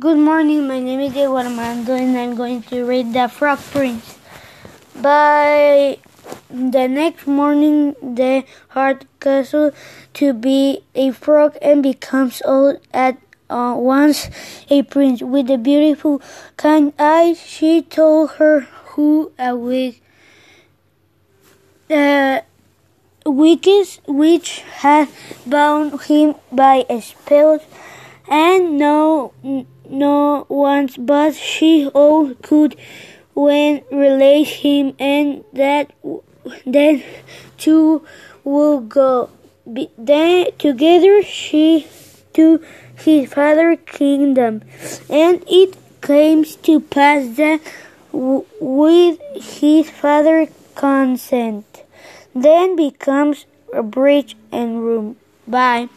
Good morning, my name is Diego Armando and I'm going to read The Frog Prince. By the next morning, the heart castle to be a frog and becomes all at uh, once a prince with a beautiful kind eyes. She told her who awake the witches which had bound him by a spell no no once but she all could when relate him and that then two will go. Be, then together she to his father kingdom and it came to pass that with his father consent. Then becomes a bridge and room bye